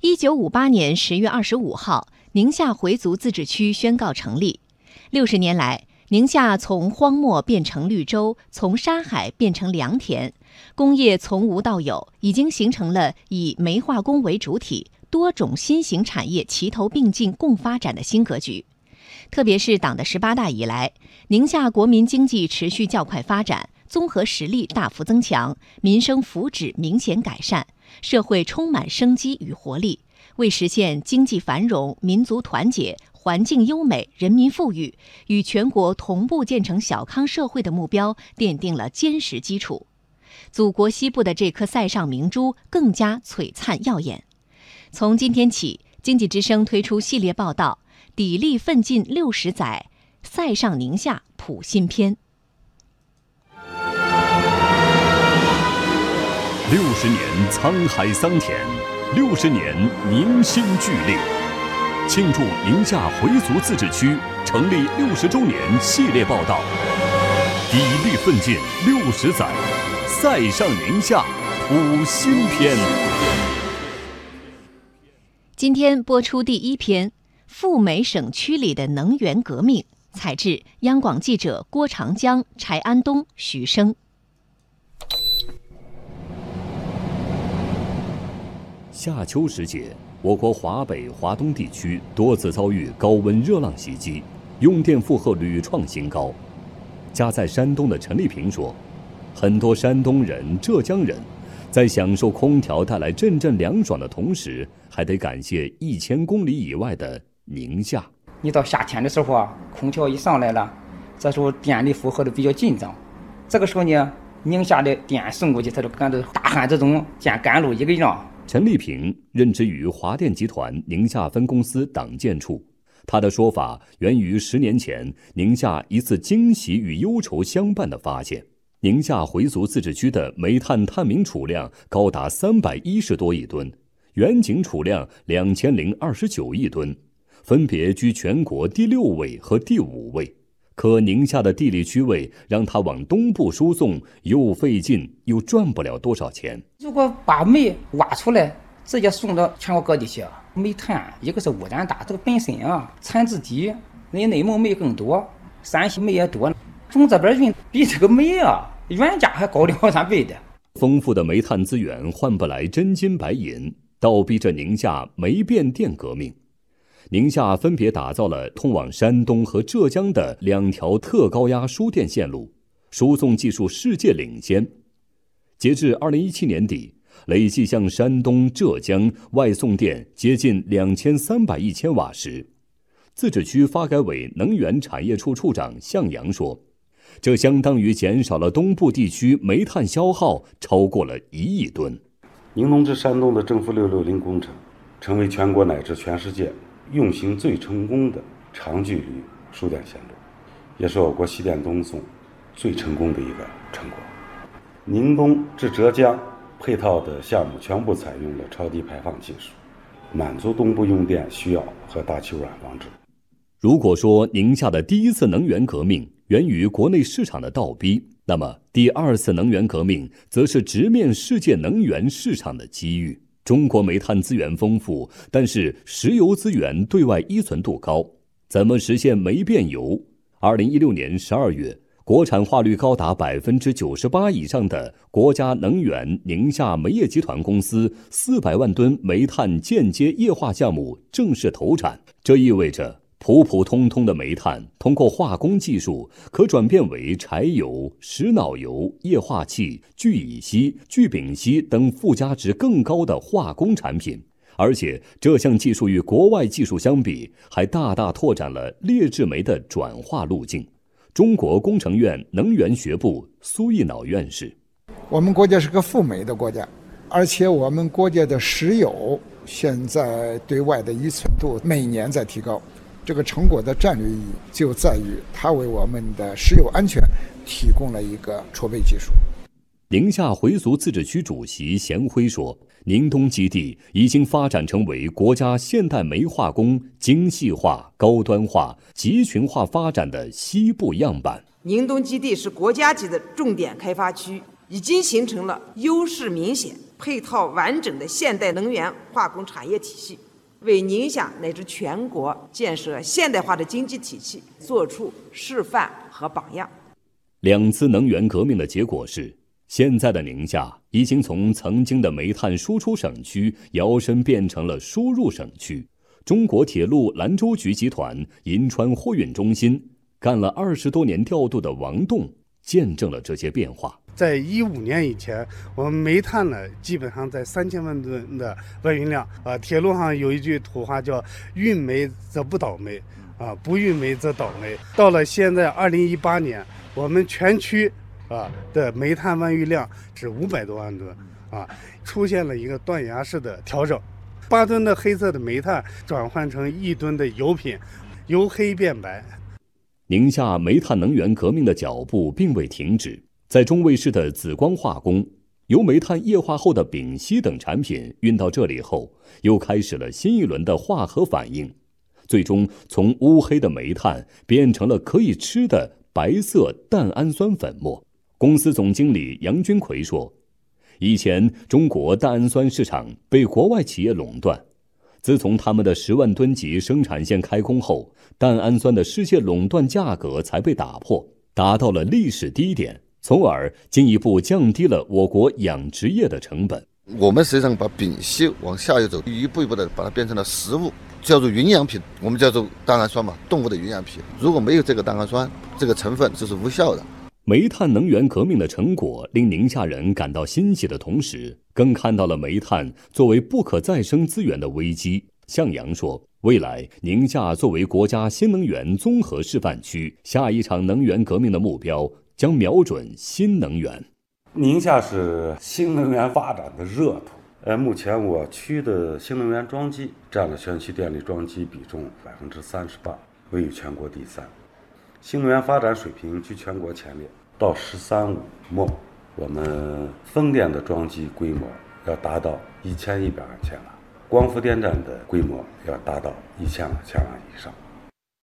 一九五八年十月二十五号，宁夏回族自治区宣告成立。六十年来，宁夏从荒漠变成绿洲，从沙海变成良田，工业从无到有，已经形成了以煤化工为主体、多种新型产业齐头并进共发展的新格局。特别是党的十八大以来，宁夏国民经济持续较快发展，综合实力大幅增强，民生福祉明显改善，社会充满生机与活力，为实现经济繁荣、民族团结。环境优美、人民富裕，与全国同步建成小康社会的目标奠定了坚实基础。祖国西部的这颗塞上明珠更加璀璨耀眼。从今天起，经济之声推出系列报道《砥砺奋进六十载》，塞上宁夏谱新篇。十年沧海桑田，六十年凝心聚力。庆祝宁夏回族自治区成立六十周年系列报道，砥砺奋进六十载，塞上宁夏谱新篇。今天播出第一篇《赴美省区里的能源革命》，采自央广记者郭长江、柴安东、徐生。夏秋时节。我国华北、华东地区多次遭遇高温热浪袭击，用电负荷屡创新高。家在山东的陈丽萍说：“很多山东人、浙江人，在享受空调带来阵阵凉爽的同时，还得感谢一千公里以外的宁夏。你到夏天的时候啊，空调一上来了，这时候电力负荷的比较紧张，这个时候呢，宁夏的电送过去，他就感到大汗之中见甘露一个样。”陈丽萍任职于华电集团宁夏分公司党建处，他的说法源于十年前宁夏一次惊喜与忧愁相伴的发现：宁夏回族自治区的煤炭探明储量高达三百一十多亿吨，远景储量两千零二十九亿吨，分别居全国第六位和第五位。可宁夏的地理区位让它往东部输送又费劲又赚不了多少钱。如果把煤挖出来，直接送到全国各地去，煤炭一个是污染大，这个本身啊产值低，人家内蒙煤更多，山西煤也多，从这边运比这个煤啊原价还高两三倍的。丰富的煤炭资源换不来真金白银，倒逼着宁夏煤变电革命。宁夏分别打造了通往山东和浙江的两条特高压输电线路，输送技术世界领先。截至二零一七年底，累计向山东、浙江外送电接近两千三百亿千瓦时。自治区发改委能源产业处处长向阳说：“这相当于减少了东部地区煤炭消耗超过了一亿吨。”宁东至山东的政府六六零工程，成为全国乃至全世界。运行最成功的长距离输电线路，也是我国西电东送最成功的一个成果。宁东至浙江配套的项目全部采用了超低排放技术，满足东部用电需要和大气污染防治。如果说宁夏的第一次能源革命源于国内市场的倒逼，那么第二次能源革命则是直面世界能源市场的机遇。中国煤炭资源丰富，但是石油资源对外依存度高，怎么实现煤变油？二零一六年十二月，国产化率高达百分之九十八以上的国家能源宁夏煤业集团公司四百万吨煤炭间接液化项目正式投产，这意味着。普普通通的煤炭，通过化工技术可转变为柴油、石脑油、液化气、聚乙烯、聚丙烯等附加值更高的化工产品。而且，这项技术与国外技术相比，还大大拓展了劣质煤的转化路径。中国工程院能源学部苏一脑院士：我们国家是个富煤的国家，而且我们国家的石油现在对外的依存度每年在提高。这个成果的战略意义就在于它为我们的石油安全提供了一个储备技术。宁夏回族自治区主席贤辉说：“宁东基地已经发展成为国家现代煤化工精细化、高端化、集群化发展的西部样板。宁东基地是国家级的重点开发区，已经形成了优势明显、配套完整的现代能源化工产业体系，为宁夏乃至全国建设现代化的经济体系作出示范和榜样。两次能源革命的结果是，现在的宁夏已经从曾经的煤炭输出省区摇身变成了输入省区。中国铁路兰州局集团银川货运中心干了二十多年调度的王栋见证了这些变化。在一五年以前，我们煤炭呢基本上在三千万吨的外运量。啊，铁路上有一句土话叫“运煤则不倒煤，啊不运煤则倒煤”。到了现在二零一八年，我们全区啊的煤炭外运量是五百多万吨，啊出现了一个断崖式的调整，八吨的黑色的煤炭转换成一吨的油品，由黑变白。宁夏煤炭能源革命的脚步并未停止。在中卫市的紫光化工，由煤炭液化后的丙烯等产品运到这里后，又开始了新一轮的化合反应，最终从乌黑的煤炭变成了可以吃的白色蛋氨酸粉末。公司总经理杨军奎说：“以前中国蛋氨酸市场被国外企业垄断，自从他们的十万吨级生产线开工后，蛋氨酸的世界垄断价格才被打破，达到了历史低点。”从而进一步降低了我国养殖业的成本。我们实际上把丙烯往下游走，一步一步的把它变成了食物，叫做营养品，我们叫做蛋氨酸嘛，动物的营养品。如果没有这个蛋氨酸这个成分，就是无效的。煤炭能源革命的成果令宁夏人感到欣喜的同时，更看到了煤炭作为不可再生资源的危机。向阳说：“未来宁夏作为国家新能源综合示范区，下一场能源革命的目标。”将瞄准新能源。宁夏是新能源发展的热土。呃，目前我区的新能源装机占了全区电力装机比重百分之三十八，位于全国第三。新能源发展水平居全国前列。到“十三五”末，我们风电的装机规模要达到一千一百万千瓦，光伏电站的规模要达到一千万千瓦以上。